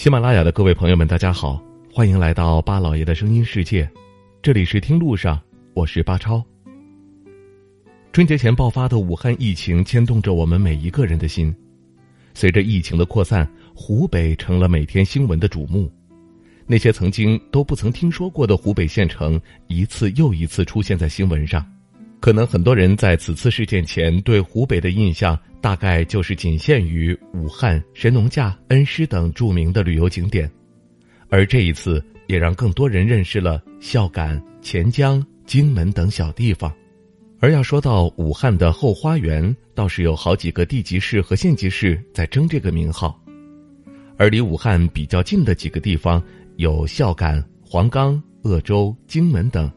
喜马拉雅的各位朋友们，大家好，欢迎来到巴老爷的声音世界，这里是听路上，我是巴超。春节前爆发的武汉疫情牵动着我们每一个人的心，随着疫情的扩散，湖北成了每天新闻的瞩目，那些曾经都不曾听说过的湖北县城，一次又一次出现在新闻上。可能很多人在此次事件前对湖北的印象。大概就是仅限于武汉、神农架、恩施等著名的旅游景点，而这一次也让更多人认识了孝感、钱江、荆门等小地方。而要说到武汉的后花园，倒是有好几个地级市和县级市在争这个名号。而离武汉比较近的几个地方有孝感、黄冈、鄂州、荆门等，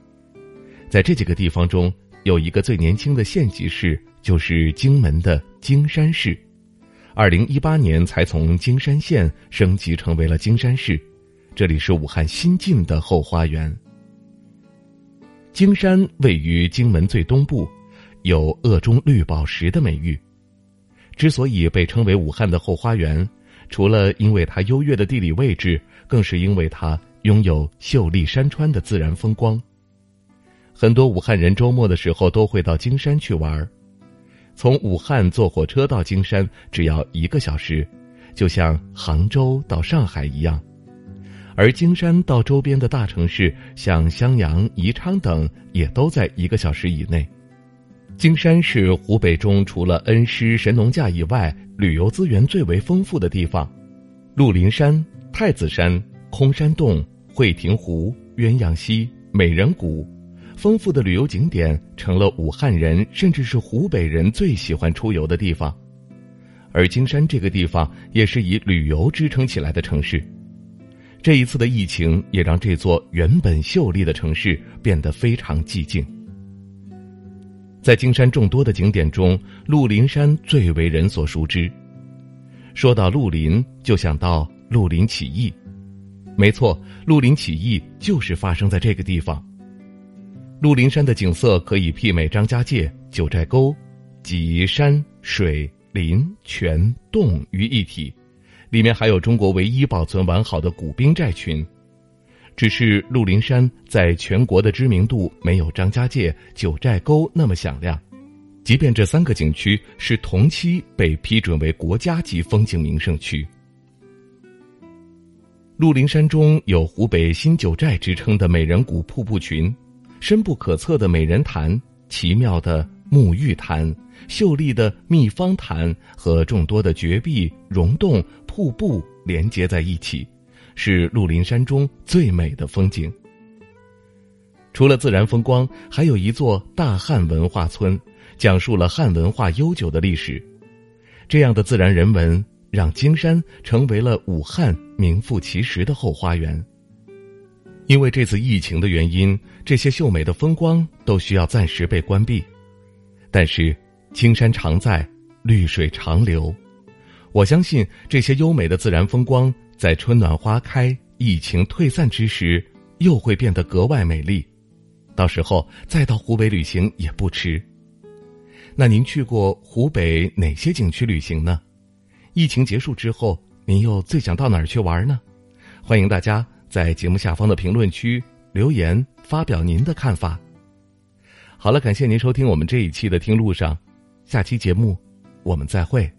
在这几个地方中，有一个最年轻的县级市。就是荆门的荆山市，二零一八年才从荆山县升级成为了荆山市，这里是武汉新晋的后花园。荆山位于荆门最东部，有“鄂中绿宝石”的美誉。之所以被称为武汉的后花园，除了因为它优越的地理位置，更是因为它拥有秀丽山川的自然风光。很多武汉人周末的时候都会到金山去玩。从武汉坐火车到金山只要一个小时，就像杭州到上海一样；而金山到周边的大城市，像襄阳、宜昌等，也都在一个小时以内。金山是湖北中除了恩施、神农架以外，旅游资源最为丰富的地方。鹿林山、太子山、空山洞、会亭湖、鸳鸯溪、美人谷。丰富的旅游景点成了武汉人甚至是湖北人最喜欢出游的地方，而金山这个地方也是以旅游支撑起来的城市。这一次的疫情也让这座原本秀丽的城市变得非常寂静。在金山众多的景点中，鹿林山最为人所熟知。说到鹿林，就想到鹿林起义，没错，鹿林起义就是发生在这个地方。鹿林山的景色可以媲美张家界九寨沟，集山水林泉洞于一体，里面还有中国唯一保存完好的古兵寨群。只是鹿林山在全国的知名度没有张家界九寨沟那么响亮，即便这三个景区是同期被批准为国家级风景名胜区。鹿林山中有湖北新九寨之称的美人谷瀑布群。深不可测的美人潭、奇妙的沐浴潭、秀丽的秘方潭和众多的绝壁、溶洞、瀑布连接在一起，是鹿林山中最美的风景。除了自然风光，还有一座大汉文化村，讲述了汉文化悠久的历史。这样的自然人文，让金山成为了武汉名副其实的后花园。因为这次疫情的原因，这些秀美的风光都需要暂时被关闭。但是，青山常在，绿水长流。我相信这些优美的自然风光，在春暖花开、疫情退散之时，又会变得格外美丽。到时候再到湖北旅行也不迟。那您去过湖北哪些景区旅行呢？疫情结束之后，您又最想到哪儿去玩呢？欢迎大家。在节目下方的评论区留言，发表您的看法。好了，感谢您收听我们这一期的《听路上》，下期节目我们再会。